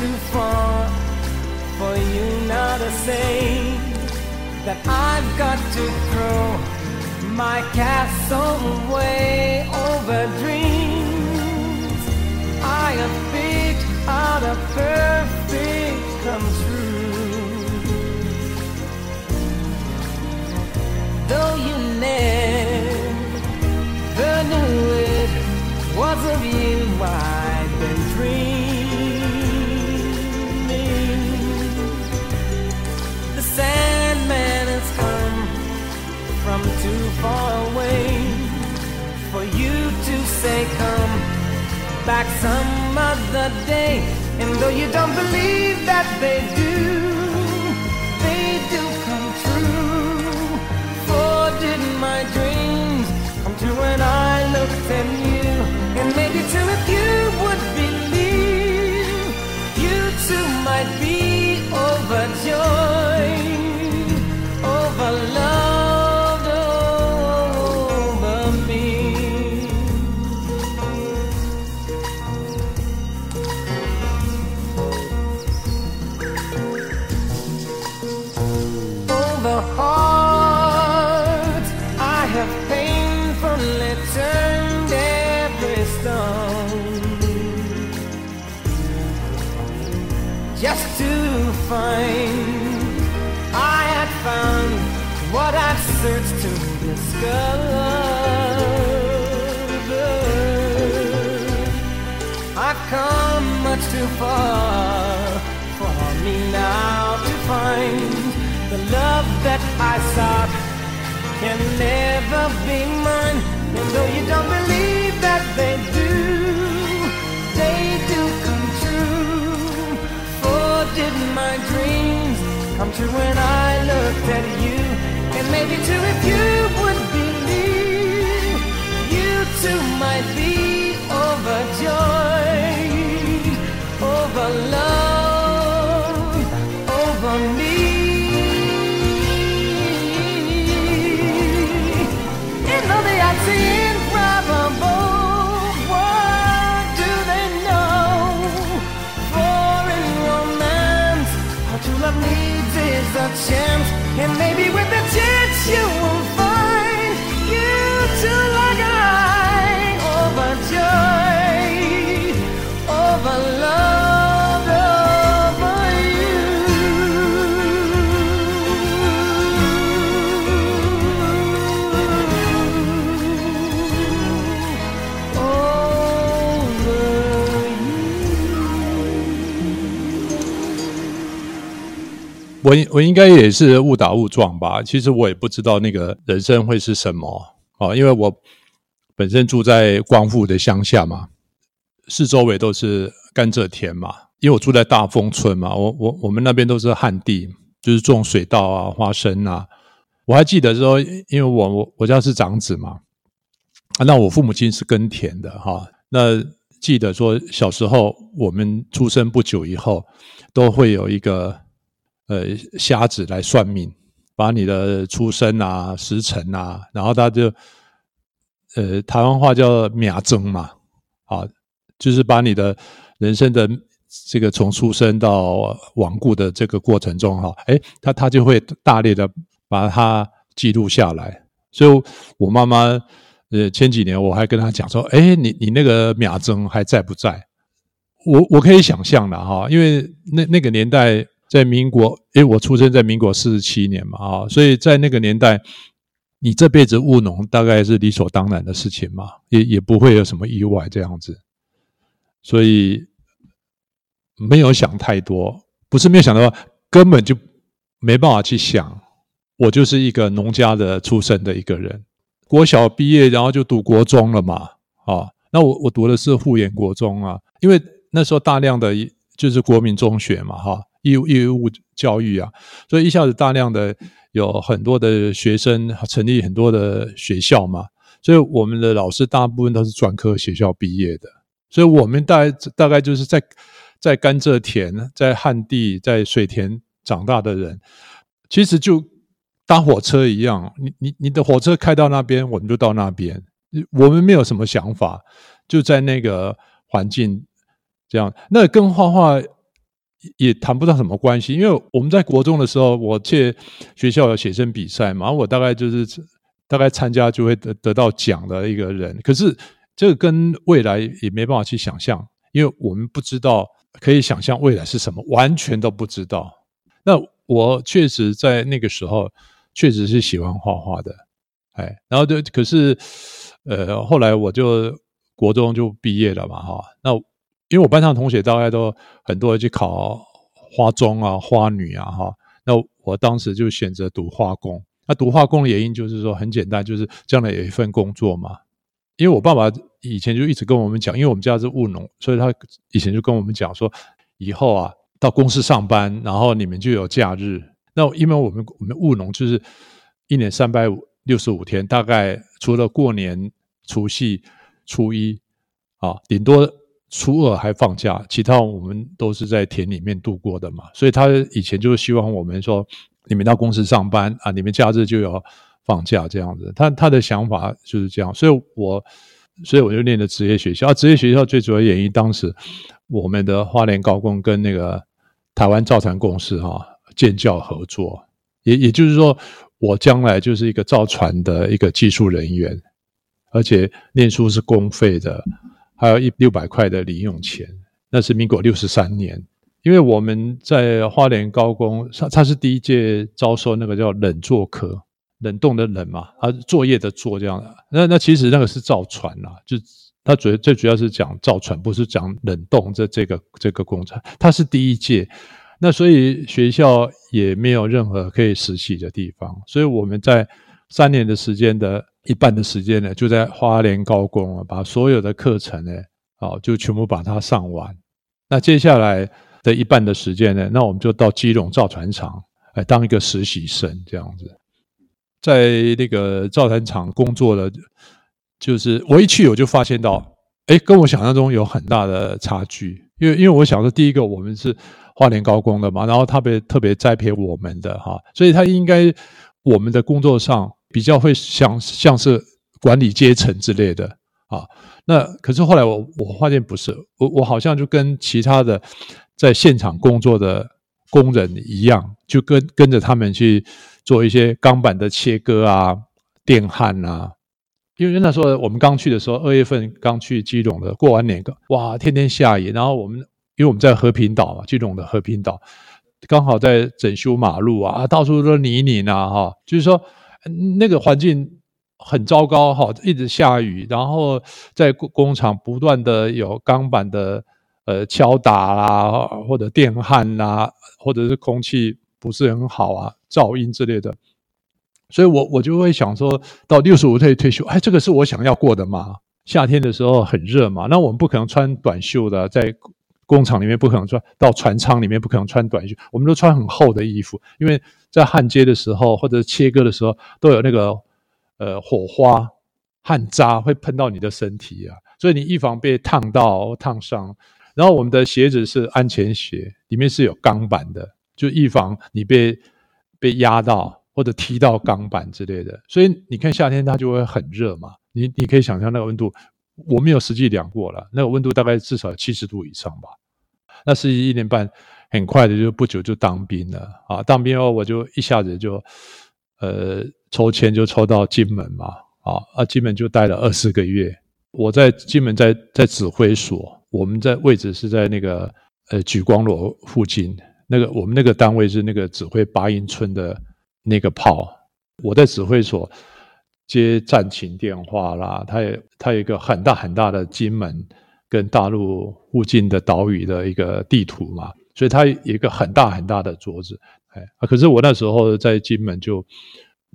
too far for you now to say that I've got to throw my castle away over dreams. I have picked out a perfect come true. Though you never knew it was of you I've say come back some other day. And though you don't believe that they do they do come true. For did my dreams come true when I looked at you don't believe that they do, they do come true. For did my dreams come true when I looked at you? And maybe too if you would believe, you too might be overjoyed 我我应该也是误打误撞吧。其实我也不知道那个人生会是什么啊，因为我本身住在光复的乡下嘛，四周围都是甘蔗田嘛。因为我住在大丰村嘛，我我我们那边都是旱地，就是种水稻啊、花生啊。我还记得说，因为我我我家是长子嘛，那我父母亲是耕田的哈。那记得说，小时候我们出生不久以后，都会有一个。呃，瞎子来算命，把你的出生啊、时辰啊，然后他就，呃，台湾话叫“秒针”嘛，啊，就是把你的人生的这个从出生到亡故的这个过程中，哈，哎，他他就会大力的把它记录下来。所以，我妈妈，呃，前几年我还跟她讲说，哎，你你那个秒针还在不在？我我可以想象的哈，因为那那个年代。在民国，因为我出生在民国四十七年嘛，啊，所以在那个年代，你这辈子务农大概是理所当然的事情嘛，也也不会有什么意外这样子，所以没有想太多，不是没有想到，根本就没办法去想。我就是一个农家的出身的一个人，国小毕业，然后就读国中了嘛，啊，那我我读的是护延国中啊，因为那时候大量的就是国民中学嘛，哈。义务义务教育啊，所以一下子大量的有很多的学生成立很多的学校嘛，所以我们的老师大部分都是专科学校毕业的，所以我们大概大概就是在在甘蔗田、在旱地、在水田长大的人，其实就搭火车一样，你你你的火车开到那边，我们就到那边，我们没有什么想法，就在那个环境这样，那跟画画也谈不到什么关系，因为我们在国中的时候，我借学校有写生比赛嘛，我大概就是。大概参加就会得得到奖的一个人，可是这个跟未来也没办法去想象，因为我们不知道可以想象未来是什么，完全都不知道。那我确实在那个时候确实是喜欢画画的，哎，然后就可是呃后来我就国中就毕业了嘛，哈，那因为我班上同学大概都很多人去考花中啊、花女啊，哈，那我当时就选择读化工。那读化工的原因就是说很简单，就是将来有一份工作嘛。因为我爸爸以前就一直跟我们讲，因为我们家是务农，所以他以前就跟我们讲说，以后啊到公司上班，然后你们就有假日。那因为我们我们务农就是一年三百五六十五天，大概除了过年、除夕、初一啊，顶多初二还放假，其他我们都是在田里面度过的嘛。所以他以前就是希望我们说。你们到公司上班啊，你们假日就要放假这样子。他他的想法就是这样，所以我所以我就念的职业学校。啊，职业学校最主要原因，当时我们的花莲高工跟那个台湾造船公司哈建教合作，也也就是说，我将来就是一个造船的一个技术人员，而且念书是公费的，还有一六百块的零用钱。那是民国六十三年。因为我们在花莲高工，他他是第一届招收那个叫冷作科，冷冻的冷嘛，啊，作业的作这样的。那那其实那个是造船呐，就他主最主要是讲造船，不是讲冷冻这这个这个工程。他是第一届，那所以学校也没有任何可以实习的地方，所以我们在三年的时间的一半的时间呢，就在花莲高工啊，把所有的课程呢，啊，就全部把它上完。那接下来。的一半的时间呢，那我们就到基隆造船厂来当一个实习生，这样子，在那个造船厂工作了，就是我一去我就发现到，哎，跟我想象中有很大的差距，因为因为我想说，第一个我们是花莲高工的嘛，然后特别特别栽培我们的哈，所以他应该我们的工作上比较会像像是管理阶层之类的啊，那可是后来我我发现不是，我我好像就跟其他的。在现场工作的工人一样，就跟跟着他们去做一些钢板的切割啊、电焊啊。因为那时候我们刚去的时候，二月份刚去基隆的，过完年个哇，天天下雨。然后我们因为我们在和平岛嘛，基隆的和平岛，刚好在整修马路啊，到处都泥泞啊，哈，就是说那个环境很糟糕哈，一直下雨，然后在工工厂不断的有钢板的。呃，敲打啦，或者电焊啦，或者是空气不是很好啊，噪音之类的，所以我我就会想说，到六十五岁退休，哎，这个是我想要过的吗？夏天的时候很热嘛，那我们不可能穿短袖的，在工厂里面不可能穿，到船舱里面不可能穿短袖，我们都穿很厚的衣服，因为在焊接的时候或者切割的时候都有那个呃火花、焊渣会喷到你的身体啊，所以你预防被烫到烫伤。然后我们的鞋子是安全鞋，里面是有钢板的，就预防你被被压到或者踢到钢板之类的。所以你看夏天它就会很热嘛，你你可以想象那个温度，我没有实际量过了，那个温度大概至少七十度以上吧。那实习一年半，很快的就不久就当兵了啊！当兵后我就一下子就呃抽签就抽到金门嘛，啊啊金门就待了二十个月。我在金门在在指挥所。我们在位置是在那个呃莒光楼附近，那个我们那个单位是那个指挥八英村的那个炮。我在指挥所接战情电话啦，他也他有一个很大很大的金门跟大陆附近的岛屿的一个地图嘛，所以他有一个很大很大的桌子。哎，可是我那时候在金门就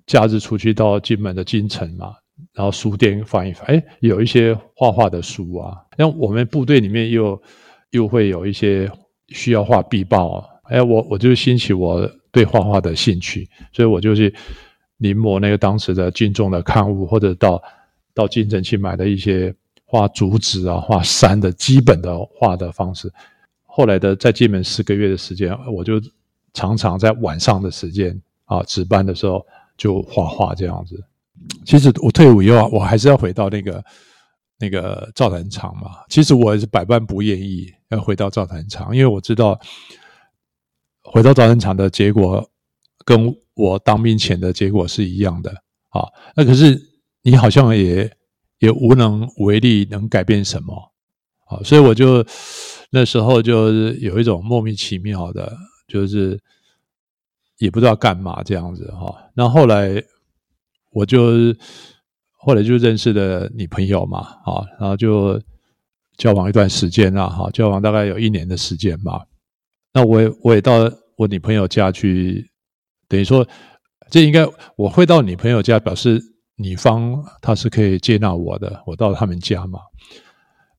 假日出去到金门的金城嘛。然后书店翻一翻，哎，有一些画画的书啊。像我们部队里面又又会有一些需要画壁报，哎，我我就兴起我对画画的兴趣，所以我就去临摹那个当时的军中的刊物，或者到到金城去买的一些画竹子啊、画山的基本的画的方式。后来的在金门四个月的时间，我就常常在晚上的时间啊值班的时候就画画这样子。其实我退伍以后，我还是要回到那个那个造船厂嘛。其实我也是百般不愿意要回到造船厂，因为我知道回到造船厂的结果跟我当兵前的结果是一样的啊。那可是你好像也也无能为力，能改变什么啊？所以我就。那时候就是有一种莫名其妙的，就是也不知道干嘛这样子哈。那后来我就后来就认识了女朋友嘛，啊，然后就交往一段时间了哈，交往大概有一年的时间吧。那我也我也到我女朋友家去，等于说这应该我会到女朋友家，表示女方她是可以接纳我的，我到他们家嘛。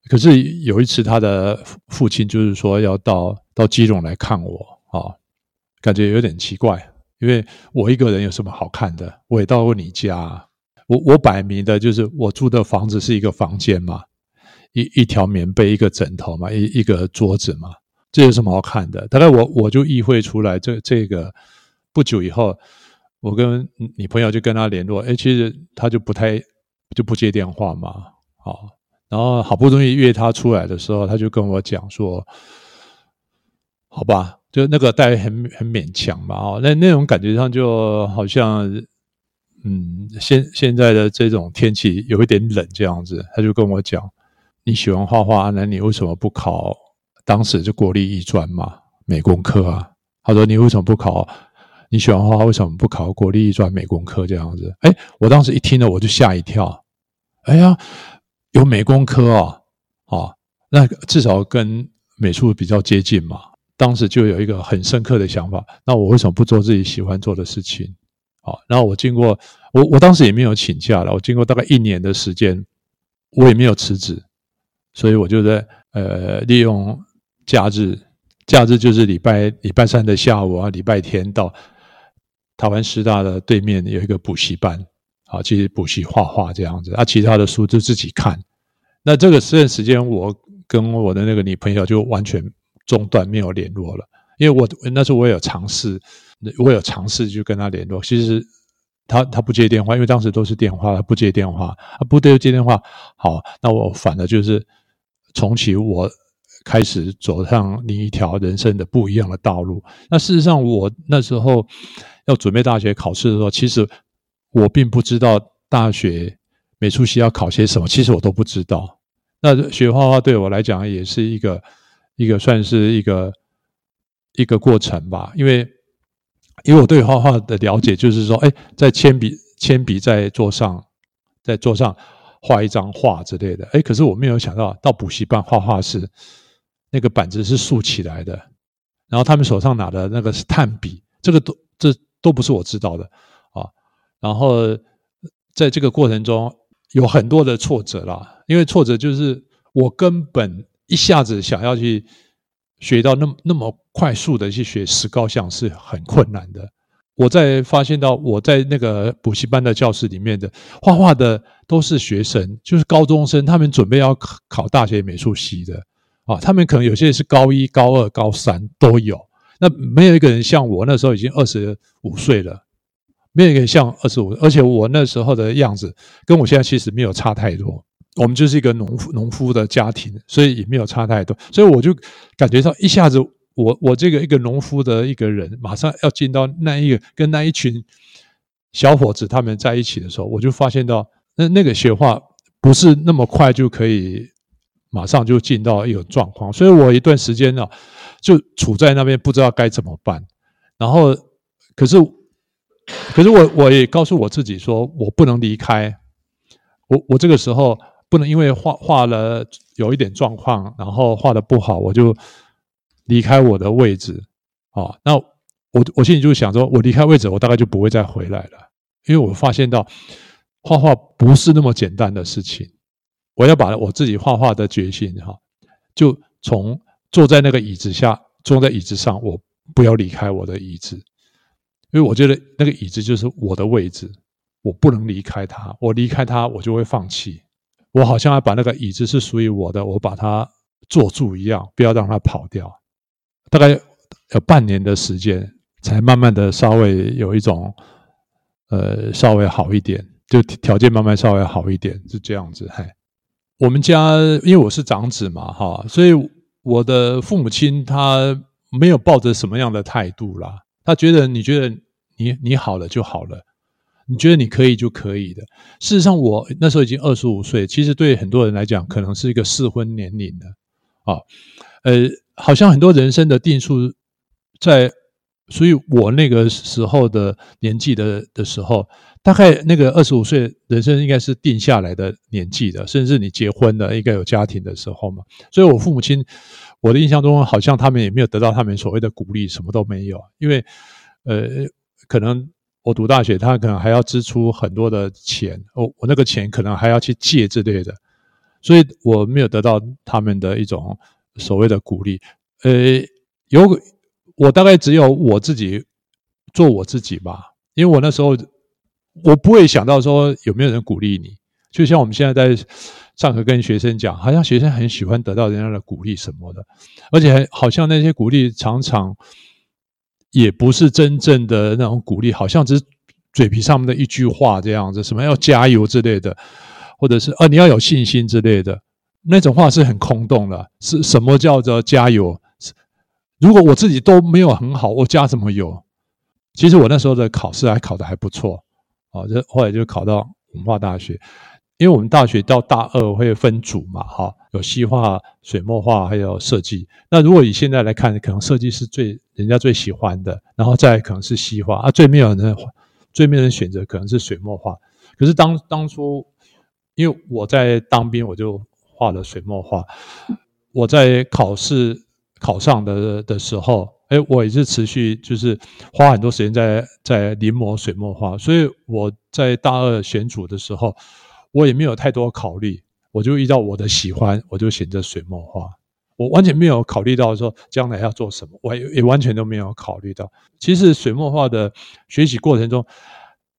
可是有一次，他的父亲就是说要到到基隆来看我啊，感觉有点奇怪，因为我一个人有什么好看的？我也到过你家，我我摆明的就是我住的房子是一个房间嘛，一一条棉被，一个枕头嘛，一一个桌子嘛，这有什么好看的？大概我我就意会出来，这这个不久以后，我跟女朋友就跟他联络，哎，其实他就不太就不接电话嘛，啊。然后好不容易约他出来的时候，他就跟我讲说：“好吧，就那个带很很勉强嘛，哦，那那种感觉上就好像，嗯，现现在的这种天气有一点冷这样子。”他就跟我讲：“你喜欢画画，那你为什么不考当时就国立艺专嘛，美工科啊？”他说：“你为什么不考？你喜欢画画，为什么不考国立艺专美工科这样子？”哎，我当时一听了，我就吓一跳。哎呀！有美工科啊，啊，那至少跟美术比较接近嘛。当时就有一个很深刻的想法，那我为什么不做自己喜欢做的事情？啊，然后我经过，我我当时也没有请假了，我经过大概一年的时间，我也没有辞职，所以我就在呃利用假日，假日就是礼拜礼拜三的下午啊，礼拜天到台湾师大的对面有一个补习班。啊，去补习画画这样子，啊，其他的书就自己看。那这个这段时间，我跟我的那个女朋友就完全中断，没有联络了。因为我那时候我有尝试，我有尝试去跟她联络。其实她她不接电话，因为当时都是电话，她不接电话，她不接接电话。好，那我反而就是重启我开始走上另一条人生的不一样的道路。那事实上，我那时候要准备大学考试的时候，其实。我并不知道大学美术系要考些什么，其实我都不知道。那学画画对我来讲也是一个一个算是一个一个过程吧，因为因为我对画画的了解就是说，哎，在铅笔铅笔在桌上在桌上画一张画之类的，哎，可是我没有想到到补习班画画是那个板子是竖起来的，然后他们手上拿的那个是炭笔，这个都这都不是我知道的。然后在这个过程中有很多的挫折啦，因为挫折就是我根本一下子想要去学到那么那么快速的去学石膏像是很困难的。我在发现到我在那个补习班的教室里面的画画的都是学生，就是高中生，他们准备要考考大学美术系的啊，他们可能有些是高一、高二、高三都有，那没有一个人像我那时候已经二十五岁了。没有一个像二十五，而且我那时候的样子跟我现在其实没有差太多。我们就是一个农夫农夫的家庭，所以也没有差太多。所以我就感觉到一下子我，我这个一个农夫的一个人，马上要进到那一个跟那一群小伙子他们在一起的时候，我就发现到那那个学画不是那么快就可以马上就进到一个状况。所以我一段时间呢，就处在那边不知道该怎么办。然后可是。可是我我也告诉我自己说，我不能离开。我我这个时候不能因为画画了有一点状况，然后画得不好，我就离开我的位置。啊，那我我心里就想说，我离开位置，我大概就不会再回来了。因为我发现到画画不是那么简单的事情。我要把我自己画画的决心哈，就从坐在那个椅子下，坐在椅子上，我不要离开我的椅子。因为我觉得那个椅子就是我的位置，我不能离开它，我离开它我就会放弃，我好像要把那个椅子是属于我的，我把它坐住一样，不要让它跑掉。大概有半年的时间，才慢慢的稍微有一种，呃，稍微好一点，就条件慢慢稍微好一点，是这样子。嘿，我们家因为我是长子嘛，哈，所以我的父母亲他没有抱着什么样的态度啦，他觉得你觉得你你好了就好了，你觉得你可以就可以的。事实上，我那时候已经二十五岁，其实对很多人来讲，可能是一个适婚年龄了，啊，呃。好像很多人生的定数，在所以我那个时候的年纪的的时候，大概那个二十五岁人生应该是定下来的年纪的，甚至你结婚了，应该有家庭的时候嘛。所以我父母亲，我的印象中好像他们也没有得到他们所谓的鼓励，什么都没有。因为呃，可能我读大学，他可能还要支出很多的钱，我我那个钱可能还要去借之类的，所以我没有得到他们的一种。所谓的鼓励，呃，有我大概只有我自己做我自己吧，因为我那时候我不会想到说有没有人鼓励你，就像我们现在在上课跟学生讲，好像学生很喜欢得到人家的鼓励什么的，而且好像那些鼓励常常也不是真正的那种鼓励，好像只是嘴皮上面的一句话这样子，什么要加油之类的，或者是啊你要有信心之类的。那种话是很空洞的，是什么叫做加油？如果我自己都没有很好，我加什么油？其实我那时候的考试还考得还不错，啊，这后来就考到文化大学，因为我们大学到大二会分组嘛，哈，有西画、水墨画，还有设计。那如果以现在来看，可能设计是最人家最喜欢的，然后再可能是西画啊，最没有人最没有人选择可能是水墨画。可是当当初，因为我在当兵，我就。画了水墨画，我在考试考上的的时候，哎，我也是持续就是花很多时间在在临摹水墨画，所以我在大二选组的时候，我也没有太多考虑，我就依照我的喜欢，我就选择水墨画，我完全没有考虑到说将来要做什么，我也也完全都没有考虑到。其实水墨画的学习过程中，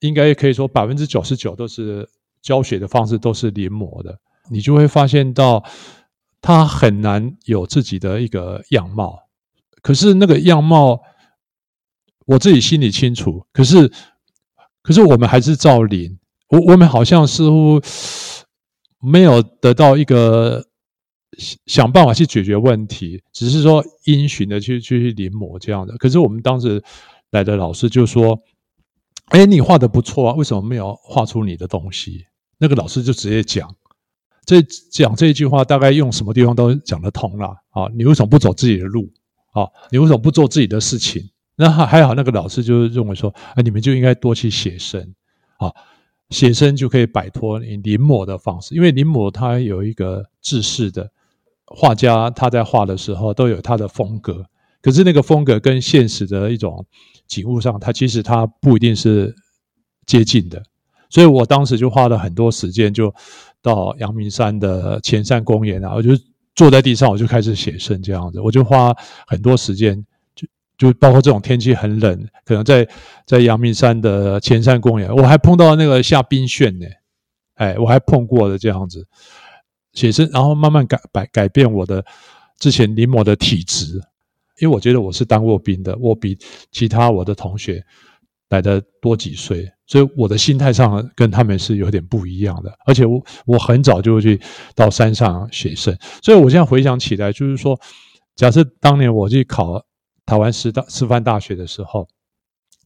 应该可以说百分之九十九都是教学的方式都是临摹的。你就会发现到，他很难有自己的一个样貌。可是那个样貌，我自己心里清楚。可是，可是我们还是照临。我我们好像似乎没有得到一个想办法去解决问题，只是说因循的去去去临摹这样的。可是我们当时来的老师就说：“哎，你画的不错啊，为什么没有画出你的东西？”那个老师就直接讲。这讲这一句话，大概用什么地方都讲得通了啊！你为什么不走自己的路啊？你为什么不做自己的事情？那还还好，那个老师就认为说，哎，你们就应该多去写生啊，写生就可以摆脱你临摹的方式，因为临摹它有一个制式的画家，他在画的时候都有他的风格，可是那个风格跟现实的一种景物上，它其实它不一定是接近的，所以我当时就花了很多时间就。到阳明山的前山公园啊，我就坐在地上，我就开始写生这样子。我就花很多时间，就包括这种天气很冷，可能在在阳明山的前山公园，我还碰到那个下冰雪呢，哎，我还碰过的这样子写生，然后慢慢改改改变我的之前临摹的体质，因为我觉得我是当过兵的，我比其他我的同学来得多几岁。所以我的心态上跟他们是有点不一样的，而且我我很早就会去到山上写生，所以我现在回想起来，就是说，假设当年我去考台湾师大师范大学的时候，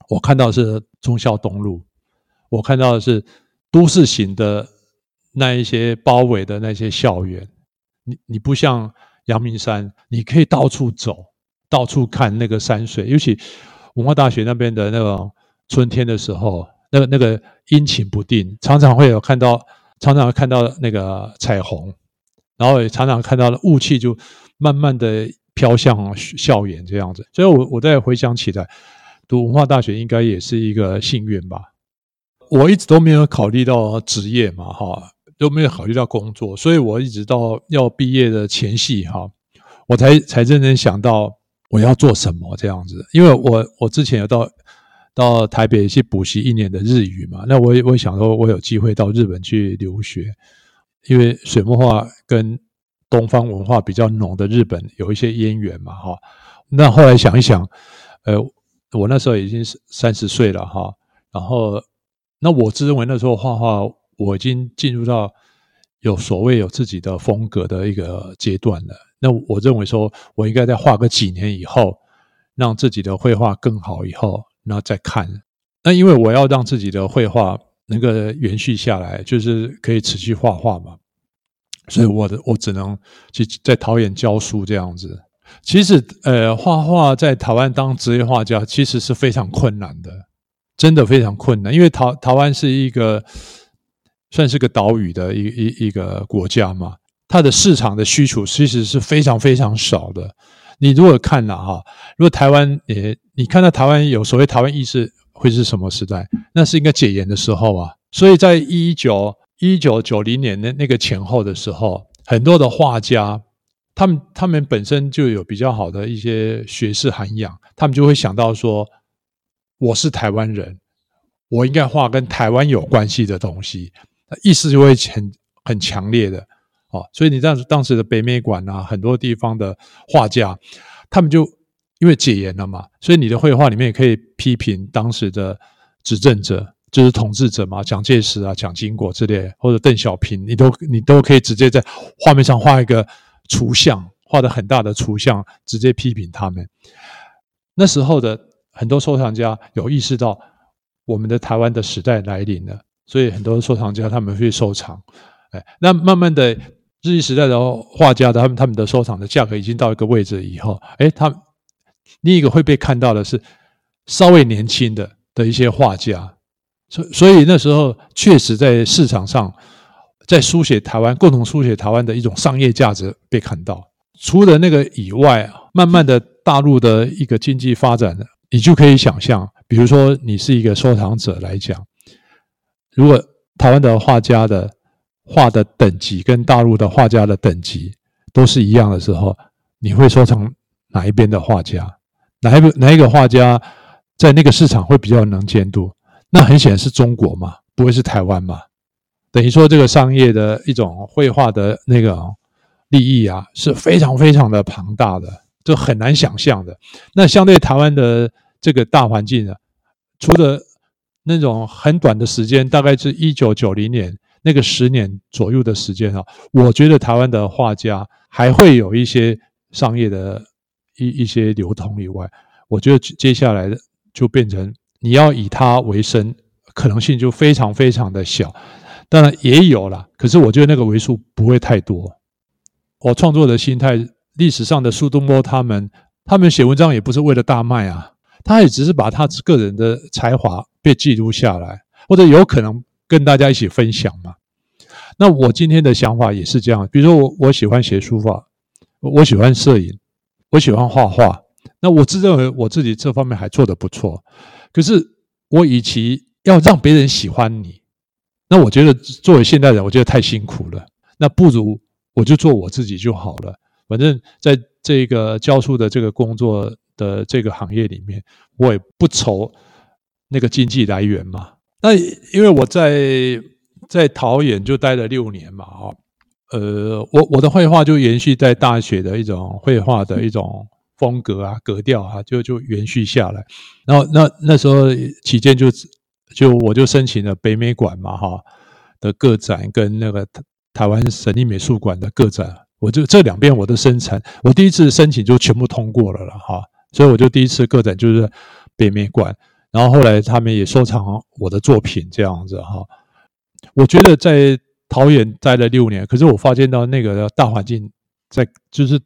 我看到是忠孝东路，我看到的是都市型的那一些包围的那些校园，你你不像阳明山，你可以到处走，到处看那个山水，尤其文化大学那边的那种春天的时候。那个那个阴晴不定，常常会有看到，常常看到那个彩虹，然后也常常看到雾气就慢慢的飘向校园这样子。所以我我再回想起来，读文化大学应该也是一个幸运吧。我一直都没有考虑到职业嘛，哈，都没有考虑到工作，所以我一直到要毕业的前夕，哈，我才才认真想到我要做什么这样子。因为我我之前有到。到台北去补习一年的日语嘛。那我也我想说，我有机会到日本去留学，因为水墨画跟东方文化比较浓的日本有一些渊源嘛，哈。那后来想一想，呃，我那时候已经是三十岁了，哈。然后，那我自认为那时候画画，我已经进入到有所谓有自己的风格的一个阶段了。那我认为说，我应该再画个几年以后，让自己的绘画更好以后，然后再看。那因为我要让自己的绘画能够延续下来，就是可以持续画画嘛。所以我的我只能去在桃园教书这样子。其实，呃，画画在台湾当职业画家其实是非常困难的，真的非常困难。因为台台湾是一个算是个岛屿的一一一个国家嘛，它的市场的需求其实是非常非常少的。你如果看了哈，如果台湾也你看到台湾有所谓台湾意识会是什么时代？那是应该解严的时候啊。所以在一九一九九零年的那个前后的时候，很多的画家，他们他们本身就有比较好的一些学识涵养，他们就会想到说，我是台湾人，我应该画跟台湾有关系的东西，意识就会很很强烈的哦。所以你当时当时的北美馆啊，很多地方的画家，他们就因为解严了嘛，所以你的绘画里面也可以批评当时的执政者。就是统治者嘛，蒋介石啊、蒋经国之类，或者邓小平，你都你都可以直接在画面上画一个图像，画的很大的图像，直接批评他们。那时候的很多收藏家有意识到我们的台湾的时代来临了，所以很多收藏家他们会收藏。哎，那慢慢的日据时代的画家的他们他们的收藏的价格已经到一个位置以后，哎，他另一个会被看到的是稍微年轻的的一些画家。所所以那时候确实在市场上，在书写台湾，共同书写台湾的一种商业价值被看到。除了那个以外，慢慢的大陆的一个经济发展，你就可以想象，比如说你是一个收藏者来讲，如果台湾的画家的画的等级跟大陆的画家的等级都是一样的时候，你会收藏哪一边的画家？哪一个哪一个画家在那个市场会比较能监督？那很显然是中国嘛，不会是台湾嘛？等于说这个商业的一种绘画的那个利益啊，是非常非常的庞大的，这很难想象的。那相对台湾的这个大环境呢，除了那种很短的时间，大概是一九九零年那个十年左右的时间啊，我觉得台湾的画家还会有一些商业的一一些流通以外，我觉得接下来的就变成。你要以它为生，可能性就非常非常的小。当然也有啦，可是我觉得那个为数不会太多。我创作的心态，历史上的苏东坡他们，他们写文章也不是为了大卖啊，他也只是把他个人的才华被记录下来，或者有可能跟大家一起分享嘛。那我今天的想法也是这样，比如说我我喜欢写书法，我喜欢摄影，我喜欢画画，那我自认为我自己这方面还做得不错。可是，我与其要让别人喜欢你，那我觉得作为现代人，我觉得太辛苦了。那不如我就做我自己就好了。反正在这个教书的这个工作的这个行业里面，我也不愁那个经济来源嘛。那因为我在在桃园就待了六年嘛，哈，呃，我我的绘画就延续在大学的一种绘画的一种。风格啊，格调啊，就就延续下来。然后那那时候期间就就我就申请了北美馆嘛哈的个展，跟那个台湾省立美术馆的个展，我就这两边我都申请。我第一次申请就全部通过了了哈，所以我就第一次个展就是北美馆。然后后来他们也收藏我的作品这样子哈。我觉得在桃园待了六年，可是我发现到那个大环境在就是。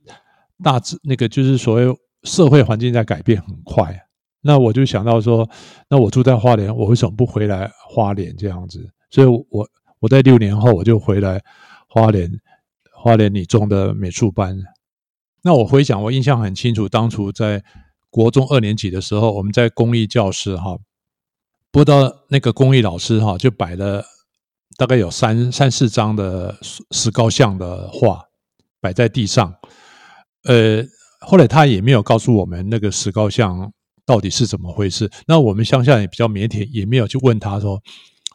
大致那个就是所谓社会环境在改变很快，那我就想到说，那我住在花莲，我为什么不回来花莲这样子？所以我我在六年后我就回来花莲花莲女中的美术班。那我回想，我印象很清楚，当初在国中二年级的时候，我们在公益教室哈，不知道那个公益老师哈就摆了大概有三三四张的石膏像的画摆在地上。呃，后来他也没有告诉我们那个石膏像到底是怎么回事。那我们乡下也比较腼腆，也没有去问他说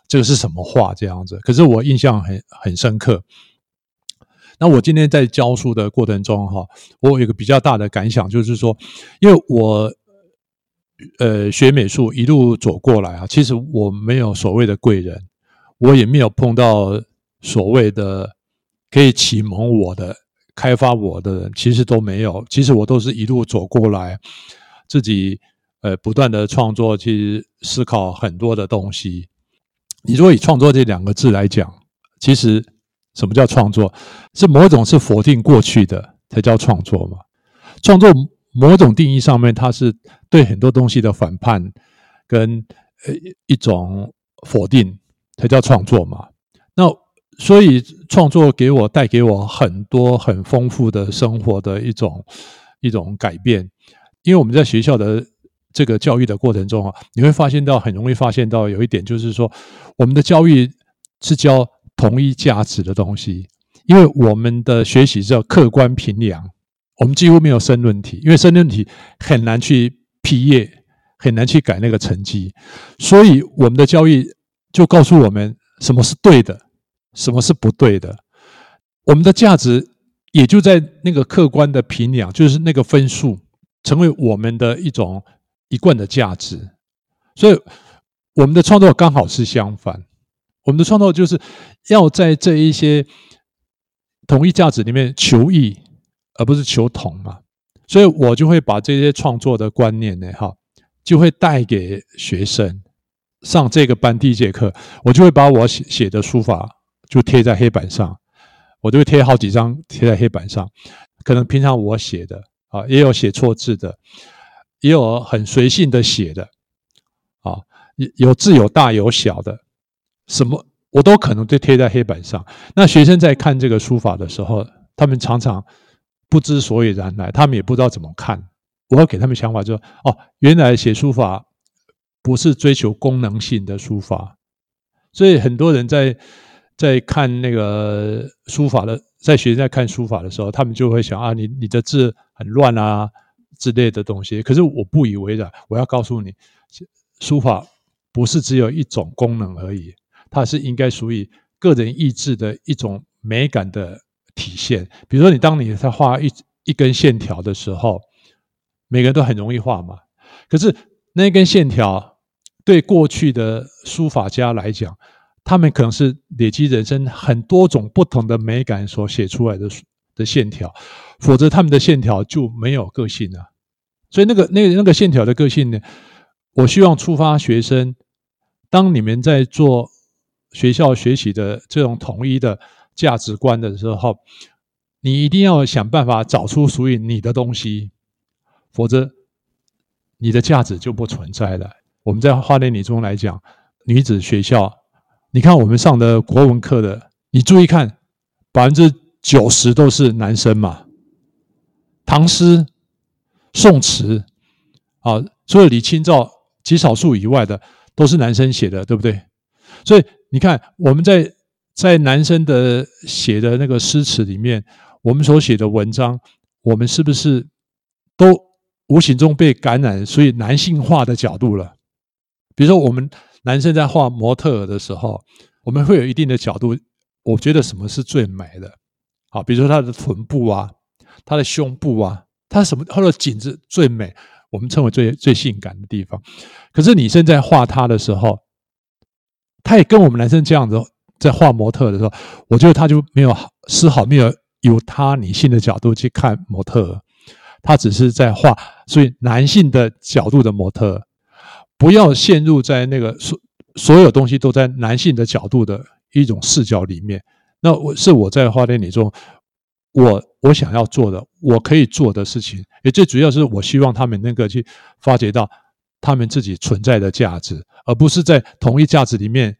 这个是什么话这样子。可是我印象很很深刻。那我今天在教书的过程中，哈，我有一个比较大的感想，就是说，因为我呃学美术一路走过来啊，其实我没有所谓的贵人，我也没有碰到所谓的可以启蒙我的、开发我的人，其实都没有。其实我都是一路走过来，自己呃不断的创作，去思考很多的东西。你如果以创作这两个字来讲，其实。什么叫创作？是某种是否定过去的才叫创作嘛？创作某种定义上面，它是对很多东西的反叛跟呃一种否定才叫创作嘛。那所以创作给我带给我很多很丰富的生活的一种一种改变。因为我们在学校的这个教育的过程中啊，你会发现到很容易发现到有一点，就是说我们的教育是教。同一价值的东西，因为我们的学习是要客观评量，我们几乎没有申论题，因为申论题很难去批阅，很难去改那个成绩，所以我们的教育就告诉我们什么是对的，什么是不对的，我们的价值也就在那个客观的评量，就是那个分数，成为我们的一种一贯的价值，所以我们的创作刚好是相反。我们的创作就是要在这一些统一价值里面求异，而不是求同嘛。所以我就会把这些创作的观念呢，哈，就会带给学生。上这个班第一节课，我就会把我写写的书法就贴在黑板上，我就会贴好几张贴在黑板上。可能平常我写的啊，也有写错字的，也有很随性的写的，啊，有字有大有小的。什么我都可能就贴在黑板上。那学生在看这个书法的时候，他们常常不知所以然来，他们也不知道怎么看。我要给他们想法，就是哦，原来写书法不是追求功能性的书法。所以很多人在在看那个书法的，在学生在看书法的时候，他们就会想啊，你你的字很乱啊之类的东西。可是我不以为然，我要告诉你，书法不是只有一种功能而已。它是应该属于个人意志的一种美感的体现。比如说，你当你在画一一根线条的时候，每个人都很容易画嘛。可是那根线条对过去的书法家来讲，他们可能是累积人生很多种不同的美感所写出来的的线条，否则他们的线条就没有个性了。所以那个那个那个线条的个性呢，我希望触发学生，当你们在做。学校学习的这种统一的价值观的时候，你一定要想办法找出属于你的东西，否则你的价值就不存在了。我们在花莲女中来讲，女子学校，你看我们上的国文课的，你注意看，百分之九十都是男生嘛，唐诗、宋词啊，除了李清照极少数以外的，都是男生写的，对不对？所以。你看，我们在在男生的写的那个诗词里面，我们所写的文章，我们是不是都无形中被感染，所以男性化的角度了？比如说，我们男生在画模特的时候，我们会有一定的角度。我觉得什么是最美的？好，比如说他的臀部啊，他的胸部啊，他什么他的颈子最美，我们称为最最性感的地方。可是女生在画他的时候，他也跟我们男生这样子在画模特的时候，我觉得他就没有丝毫没有由他女性的角度去看模特，他只是在画，所以男性的角度的模特，不要陷入在那个所所有东西都在男性的角度的一种视角里面。那我是我在花店里中，我我想要做的，我可以做的事情，也最主要是我希望他们能够去发掘到。他们自己存在的价值，而不是在同一价值里面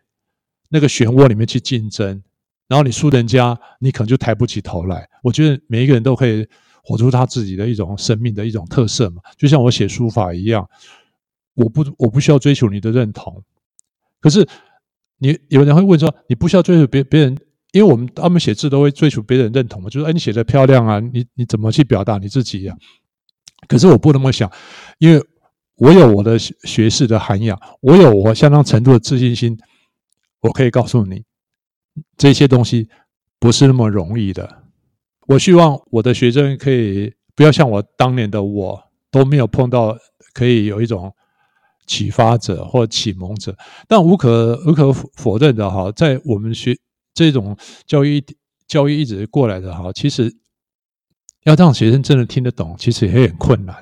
那个漩涡里面去竞争，然后你输人家，你可能就抬不起头来。我觉得每一个人都可以活出他自己的一种生命的一种特色嘛，就像我写书法一样，我不我不需要追求你的认同。可是你有人会问说，你不需要追求别别人，因为我们他们写字都会追求别人认同嘛，就是哎，你写的漂亮啊，你你怎么去表达你自己呀？可是我不那么想，因为。我有我的学识的涵养，我有我相当程度的自信心，我可以告诉你，这些东西不是那么容易的。我希望我的学生可以不要像我当年的我都没有碰到可以有一种启发者或启蒙者，但无可无可否认的哈，在我们学这种教育教育一直过来的哈，其实要让学生真的听得懂，其实也很困难。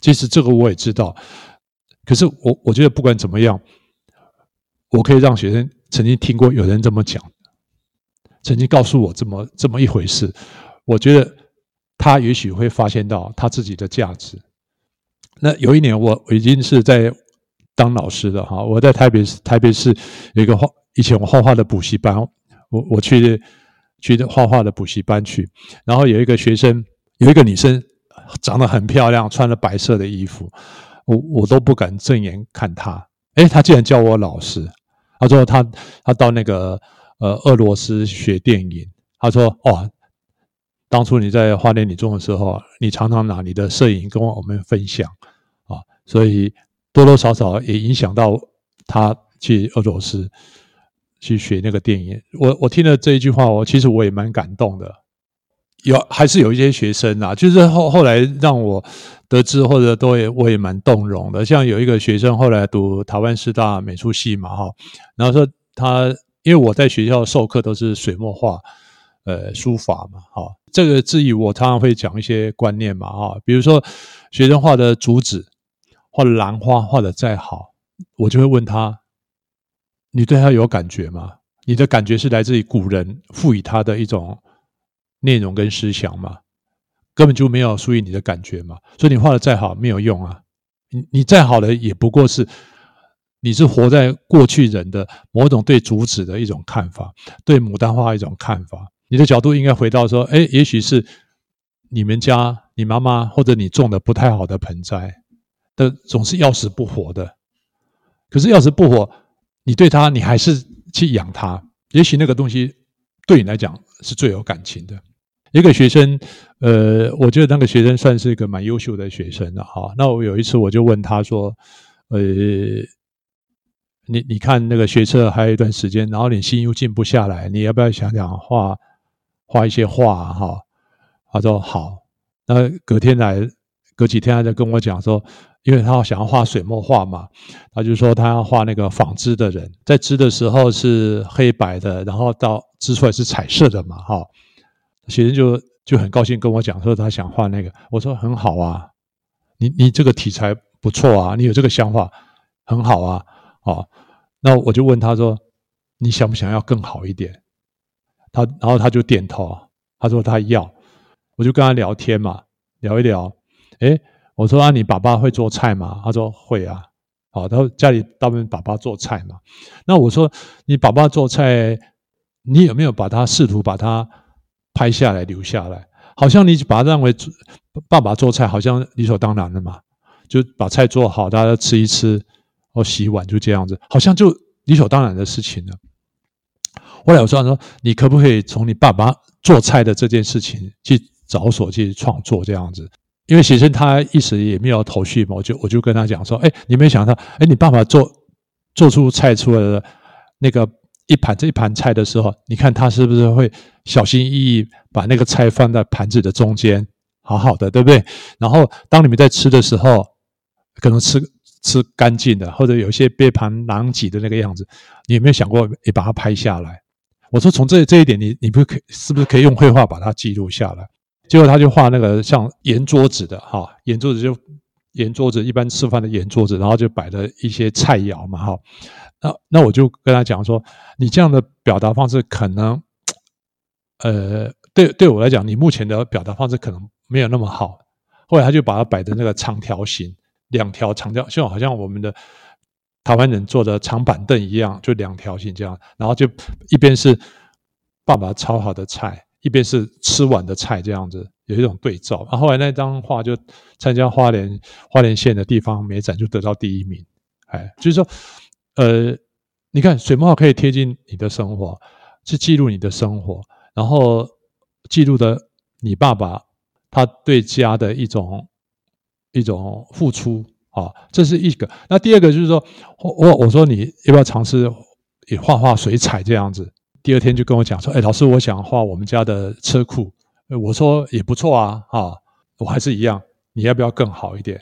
其实这个我也知道，可是我我觉得不管怎么样，我可以让学生曾经听过有人这么讲。曾经告诉我这么这么一回事，我觉得他也许会发现到他自己的价值。那有一年我我已经是在当老师了哈，我在台北市台北市有一个画以前我画画的补习班，我我去去画画的补习班去，然后有一个学生有一个女生长得很漂亮，穿了白色的衣服，我我都不敢正眼看她，诶，她竟然叫我老师，她说她她到那个。呃，俄罗斯学电影，他说：“哦，当初你在花莲女中的时候，你常常拿你的摄影跟我们分享啊，所以多多少少也影响到他去俄罗斯去学那个电影。我我听了这一句话，我其实我也蛮感动的。有还是有一些学生啊，就是后后来让我得知，或者都也我也蛮动容的。像有一个学生后来读台湾师大美术系嘛，哈，然后说他。”因为我在学校授课都是水墨画，呃，书法嘛，哈，这个质疑我常常会讲一些观念嘛，哈，比如说学生画的竹子，画兰花画的再好，我就会问他，你对他有感觉吗？你的感觉是来自于古人赋予他的一种内容跟思想吗？根本就没有属于你的感觉嘛，所以你画的再好没有用啊，你你再好的也不过是。你是活在过去人的某种对竹子的一种看法，对牡丹花一种看法。你的角度应该回到说，哎，也许是你们家你妈妈或者你种的不太好的盆栽，的总是要死不活的。可是要死不活，你对它，你还是去养它。也许那个东西对你来讲是最有感情的。一个学生，呃，我觉得那个学生算是一个蛮优秀的学生了哈。那我有一次我就问他说，呃。你你看那个学车还有一段时间，然后你心又静不下来，你要不要想想画画一些画哈？他说好。那隔天来，隔几天他就跟我讲说，因为他想要画水墨画嘛，他就说他要画那个纺织的人，在织的时候是黑白的，然后到织出来是彩色的嘛哈。学生就就很高兴跟我讲说他想画那个，我说很好啊，你你这个题材不错啊，你有这个想法很好啊。哦，那我就问他说：“你想不想要更好一点？”他然后他就点头，他说他要。我就跟他聊天嘛，聊一聊。诶，我说啊，你爸爸会做菜吗？他说会啊。好，他说家里大部分爸爸做菜嘛。那我说你爸爸做菜，你有没有把他试图把他拍下来留下来？好像你把他认为爸爸做菜好像理所当然的嘛，就把菜做好，大家吃一吃。我洗碗就这样子，好像就理所当然的事情了。后来我说：“说你可不可以从你爸爸做菜的这件事情去着手去创作这样子？”因为学生他一时也没有头绪嘛，我就我就跟他讲说：“哎，你没有想到，哎，你爸爸做做出菜出来的那个一盘这一盘菜的时候，你看他是不是会小心翼翼把那个菜放在盘子的中间，好好的，对不对？然后当你们在吃的时候，可能吃。”吃干净的，或者有些杯盘狼藉的那个样子，你有没有想过也把它拍下来？我说从这这一点，你你不可是不是可以用绘画把它记录下来？结果他就画那个像圆桌子的哈，圆桌子就圆桌子，一般吃饭的圆桌子，然后就摆了一些菜肴嘛哈。那那我就跟他讲说，你这样的表达方式可能，呃，对对我来讲，你目前的表达方式可能没有那么好。后来他就把它摆成那个长条形。两条长条，就好像我们的台湾人坐的长板凳一样，就两条形这样。然后就一边是爸爸炒好的菜，一边是吃完的菜，这样子有一种对照。然后后来那张画就参加花莲花莲县的地方美展，就得到第一名。哎，就是说，呃，你看水墨画可以贴近你的生活，去记录你的生活，然后记录的你爸爸他对家的一种。一种付出啊，这是一个。那第二个就是说，我我说你要不要尝试也画画水彩这样子？第二天就跟我讲说，哎，老师，我想画我们家的车库。我说也不错啊，啊，我还是一样，你要不要更好一点？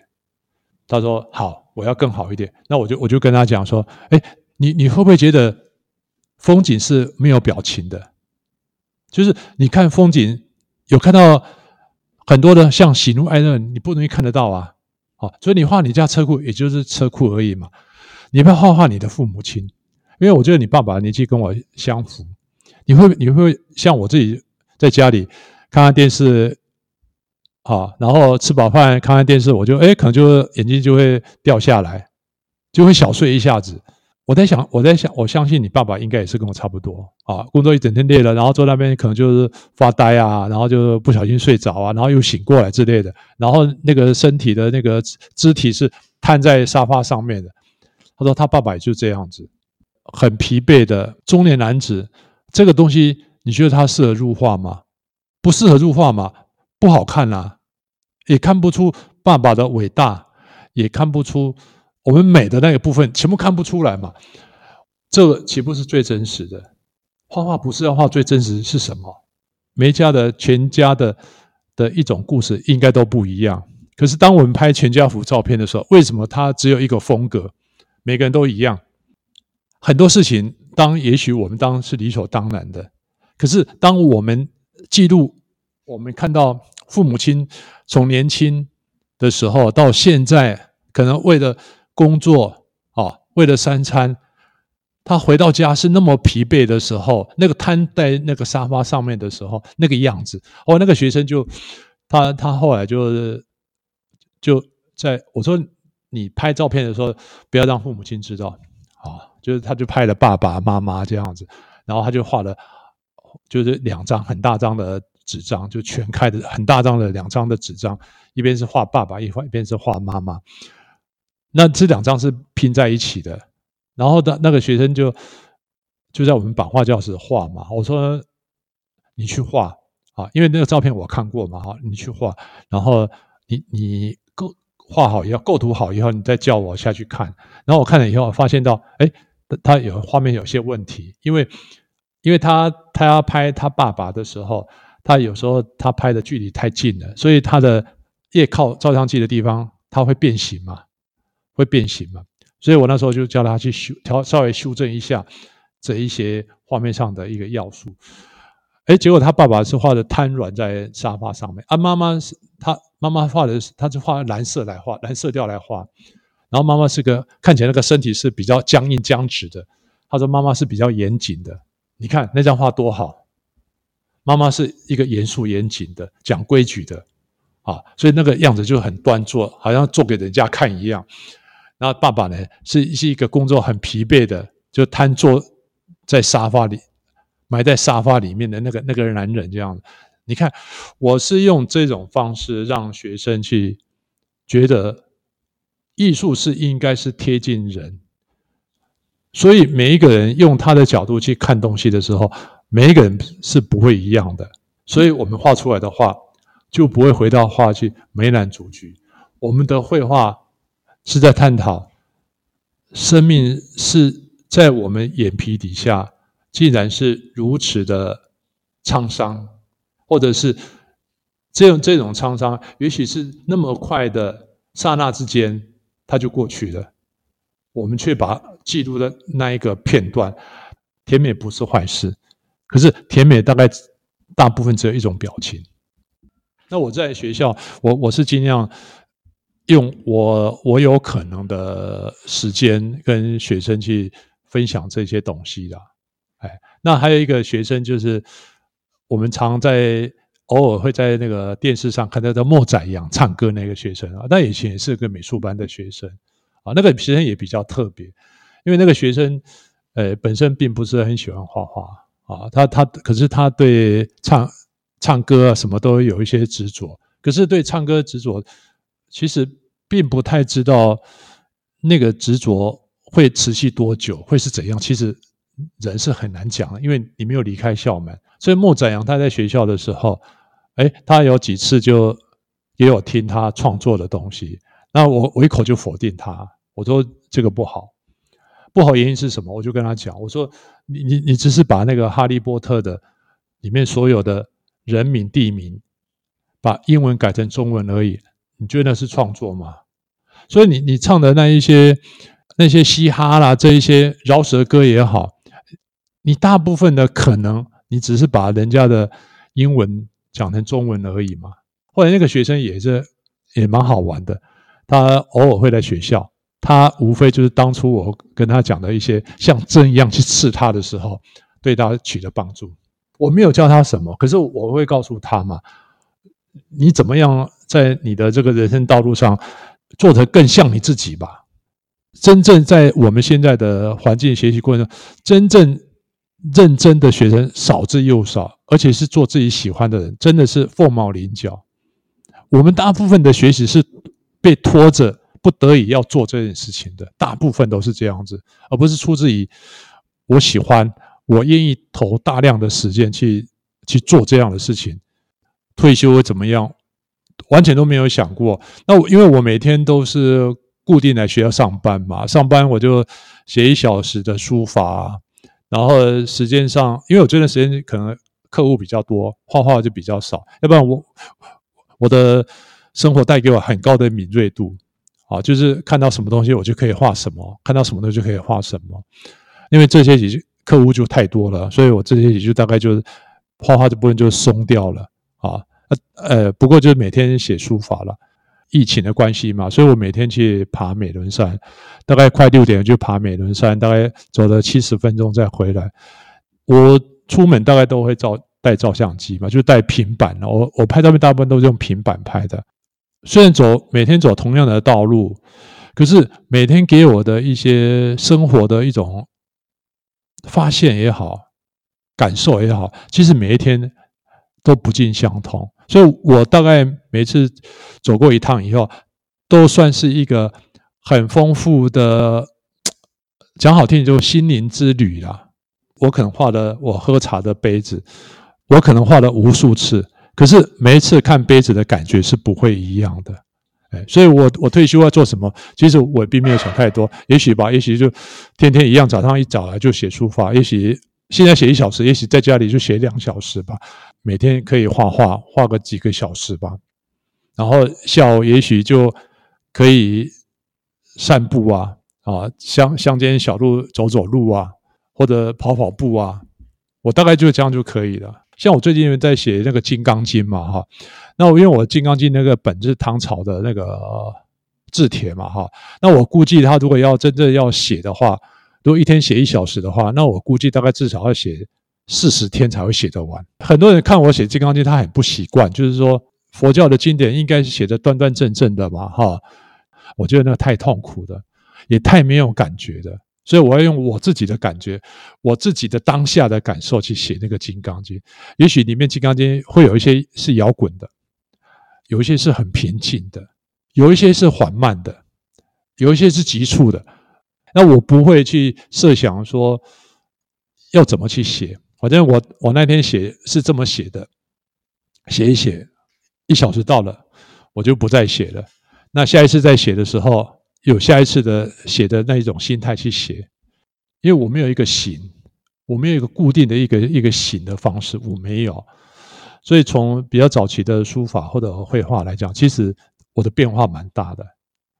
他说好，我要更好一点。那我就我就跟他讲说，哎，你你会不会觉得风景是没有表情的？就是你看风景有看到很多的像喜怒哀乐，你不容易看得到啊。好，所以你画你家车库，也就是车库而已嘛。你不要画画你的父母亲，因为我觉得你爸爸年纪跟我相符，你会你会像我自己在家里。看看电视，啊，然后吃饱饭看看电视，我就哎可能就眼睛就会掉下来，就会小睡一下子。我在想，我在想，我相信你爸爸应该也是跟我差不多啊，工作一整天累了，然后坐那边可能就是发呆啊，然后就不小心睡着啊，然后又醒过来之类的，然后那个身体的那个肢体是瘫在沙发上面的。他说他爸爸也就这样子，很疲惫的中年男子。这个东西你觉得他适合入画吗？不适合入画吗？不好看呐、也看不出爸爸的伟大，也看不出我们美的那个部分，全部看不出来嘛。这个岂不是最真实的？画画不是要画最真实是什么？每家的全家的的一种故事应该都不一样。可是当我们拍全家福照片的时候，为什么它只有一个风格？每个人都一样。很多事情当也许我们当是理所当然的，可是当我们记录我们看到父母亲从年轻的时候到现在，可能为了工作啊，为了三餐，他回到家是那么疲惫的时候，那个瘫在那个沙发上面的时候，那个样子。哦，那个学生就他他后来就就在我说你拍照片的时候不要让父母亲知道啊，就是他就拍了爸爸妈妈这样子，然后他就画了。就是两张很大张的纸张，就全开的很大张的两张的纸张，一边是画爸爸，一画一边是画妈妈。那这两张是拼在一起的。然后的那个学生就就在我们版画教室画嘛。我说你去画啊，因为那个照片我看过嘛，哈，你去画。然后你你构画好以后，构图好以后，你再叫我下去看。然后我看了以后，发现到哎，他有画面有些问题，因为。因为他他要拍他爸爸的时候，他有时候他拍的距离太近了，所以他的越靠照相机的地方，他会变形嘛，会变形嘛。所以我那时候就叫他去修调，稍微修正一下这一些画面上的一个要素。哎，结果他爸爸是画的瘫软在沙发上面，啊，妈妈是他妈妈画的，他是画蓝色来画蓝色调来画，然后妈妈是个看起来那个身体是比较僵硬僵直的，他说妈妈是比较严谨的。你看那张画多好，妈妈是一个严肃严谨的、讲规矩的啊，所以那个样子就很端坐，好像做给人家看一样。然后爸爸呢，是是一个工作很疲惫的，就瘫坐在沙发里，埋在沙发里面的那个那个男人这样子。你看，我是用这种方式让学生去觉得艺术是应该是贴近人。所以每一个人用他的角度去看东西的时候，每一个人是不会一样的。所以我们画出来的画就不会回到画去梅兰竹菊。我们的绘画是在探讨生命是在我们眼皮底下，竟然是如此的沧桑，或者是这种这种沧桑，也许是那么快的刹那之间，它就过去了。我们却把记录的那一个片段，甜美不是坏事，可是甜美大概大部分只有一种表情。那我在学校，我我是尽量用我我有可能的时间跟学生去分享这些东西的。哎，那还有一个学生就是我们常在偶尔会在那个电视上看到的莫宰羊唱歌那个学生啊，那以前也是个美术班的学生。啊，那个学生也比较特别，因为那个学生，呃，本身并不是很喜欢画画啊，他他可是他对唱唱歌啊什么都有一些执着，可是对唱歌执着，其实并不太知道那个执着会持续多久，会是怎样。其实人是很难讲的，因为你没有离开校门。所以莫展阳他在学校的时候，哎，他有几次就也有听他创作的东西。那我我一口就否定他，我说这个不好，不好原因是什么？我就跟他讲，我说你你你只是把那个哈利波特的里面所有的人名地名，把英文改成中文而已，你觉得那是创作吗？所以你你唱的那一些那些嘻哈啦，这一些饶舌歌也好，你大部分的可能你只是把人家的英文讲成中文而已嘛。后来那个学生也是也蛮好玩的。他偶尔会来学校，他无非就是当初我跟他讲的一些像针一样去刺他的时候，对他取得帮助。我没有教他什么，可是我会告诉他嘛，你怎么样在你的这个人生道路上做得更像你自己吧。真正在我们现在的环境学习过程中，真正认真的学生少之又少，而且是做自己喜欢的人，真的是凤毛麟角。我们大部分的学习是。被拖着不得已要做这件事情的，大部分都是这样子，而不是出自于我喜欢，我愿意投大量的时间去去做这样的事情。退休会怎么样？完全都没有想过。那我因为我每天都是固定来学校上班嘛，上班我就写一小时的书法，然后时间上，因为我这段时间可能客户比较多，画画就比较少，要不然我我的。生活带给我很高的敏锐度，啊，就是看到什么东西我就可以画什么，看到什么东西就可以画什么。因为这些也就客户就太多了，所以我这些也就大概就是画画这部分就松掉了啊。呃，不过就是每天写书法了。疫情的关系嘛，所以我每天去爬美仑山，大概快六点就爬美仑山，大概走了七十分钟再回来。我出门大概都会照带照相机嘛，就带平板了。我我拍照片大部分都是用平板拍的。虽然走每天走同样的道路，可是每天给我的一些生活的一种发现也好，感受也好，其实每一天都不尽相同。所以我大概每次走过一趟以后，都算是一个很丰富的，讲好听就心灵之旅啦。我可能画了我喝茶的杯子，我可能画了无数次。可是每一次看杯子的感觉是不会一样的，哎，所以我我退休要做什么？其实我并没有想太多，也许吧，也许就天天一样，早上一早来就写书法，也许现在写一小时，也许在家里就写两小时吧，每天可以画画，画个几个小时吧，然后下午也许就可以散步啊，啊，乡乡间小路走走路啊，或者跑跑步啊，我大概就这样就可以了。像我最近在写那个《金刚经》嘛，哈，那我因为我《金刚经》那个本是唐朝的那个字帖嘛，哈，那我估计他如果要真正要写的话，如果一天写一小时的话，那我估计大概至少要写四十天才会写得完。很多人看我写《金刚经》，他很不习惯，就是说佛教的经典应该是写得端端正正的嘛，哈，我觉得那太痛苦的，也太没有感觉的。所以我要用我自己的感觉，我自己的当下的感受去写那个《金刚经》。也许里面《金刚经》会有一些是摇滚的，有一些是很平静的，有一些是缓慢的，有一些是急促的。那我不会去设想说要怎么去写，反正我我那天写是这么写的，写一写，一小时到了，我就不再写了。那下一次再写的时候。有下一次的写的那一种心态去写，因为我没有一个形，我没有一个固定的一个一个形的方式，我没有，所以从比较早期的书法或者绘画来讲，其实我的变化蛮大的。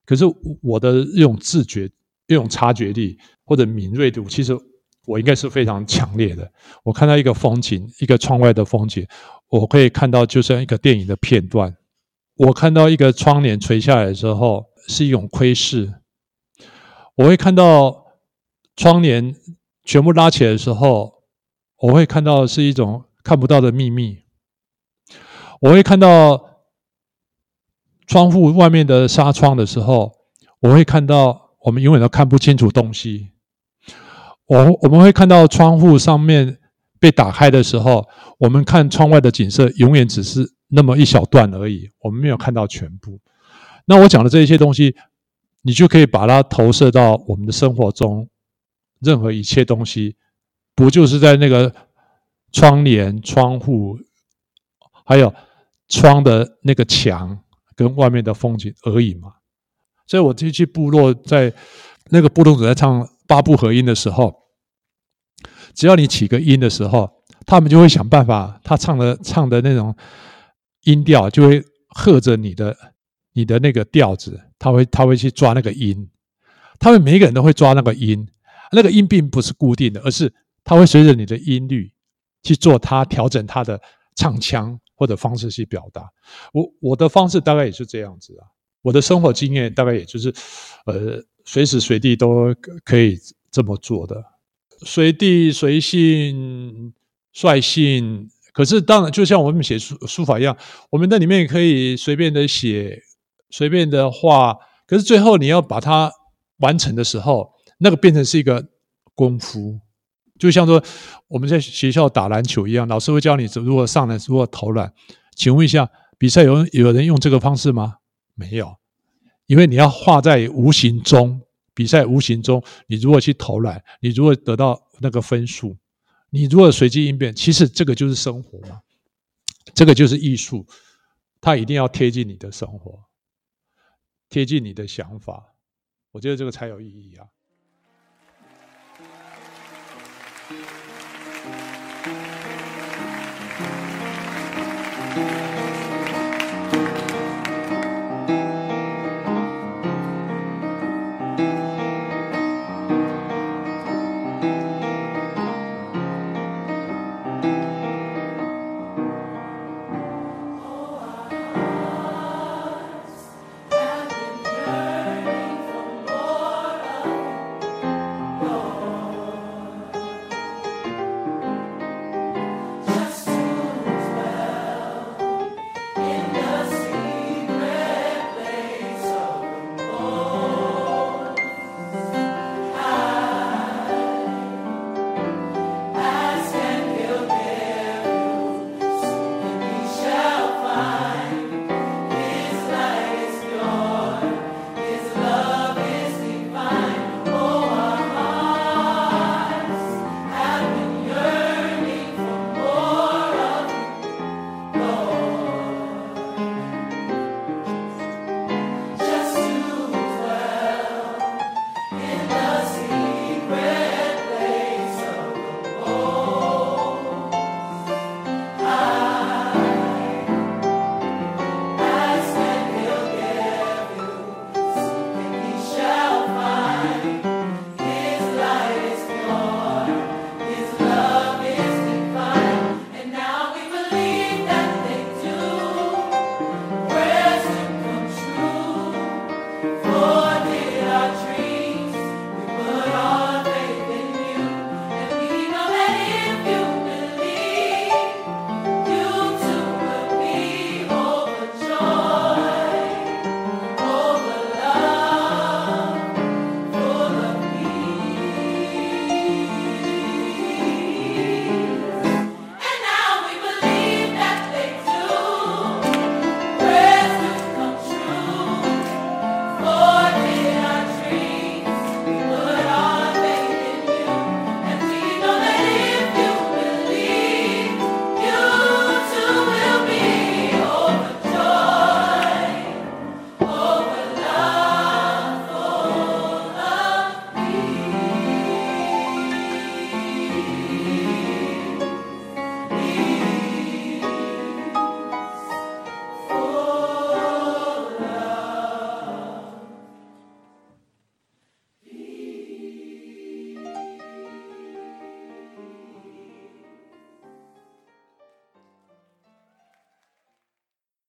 可是我的一种自觉、一种察觉力或者敏锐度，其实我应该是非常强烈的。我看到一个风景，一个窗外的风景，我可以看到就像一个电影的片段。我看到一个窗帘垂下来之后。是一种窥视，我会看到窗帘全部拉起来的时候，我会看到是一种看不到的秘密。我会看到窗户外面的纱窗的时候，我会看到我们永远都看不清楚东西。我我们会看到窗户上面被打开的时候，我们看窗外的景色永远只是那么一小段而已，我们没有看到全部。那我讲的这一些东西，你就可以把它投射到我们的生活中，任何一切东西，不就是在那个窗帘、窗户，还有窗的那个墙跟外面的风景而已吗？所以我这去部落，在那个部落主在唱八部合音的时候，只要你起个音的时候，他们就会想办法，他唱的唱的那种音调就会和着你的你的那个调子，他会他会去抓那个音，他们每一个人都会抓那个音，那个音并不是固定的，而是他会随着你的音律去做他调整他的唱腔或者方式去表达。我我的方式大概也是这样子啊。我的生活经验大概也就是，呃，随时随地都可以这么做的，随地随性率性。可是当然，就像我们写书书法一样，我们在里面可以随便的写，随便的画。可是最后你要把它完成的时候，那个变成是一个功夫。就像说我们在学校打篮球一样，老师会教你如何上篮，如何投篮。请问一下，比赛有有人用这个方式吗？没有，因为你要画在无形中，比赛无形中，你如果去投篮，你如果得到那个分数，你如果随机应变，其实这个就是生活嘛，这个就是艺术，它一定要贴近你的生活，贴近你的想法，我觉得这个才有意义啊。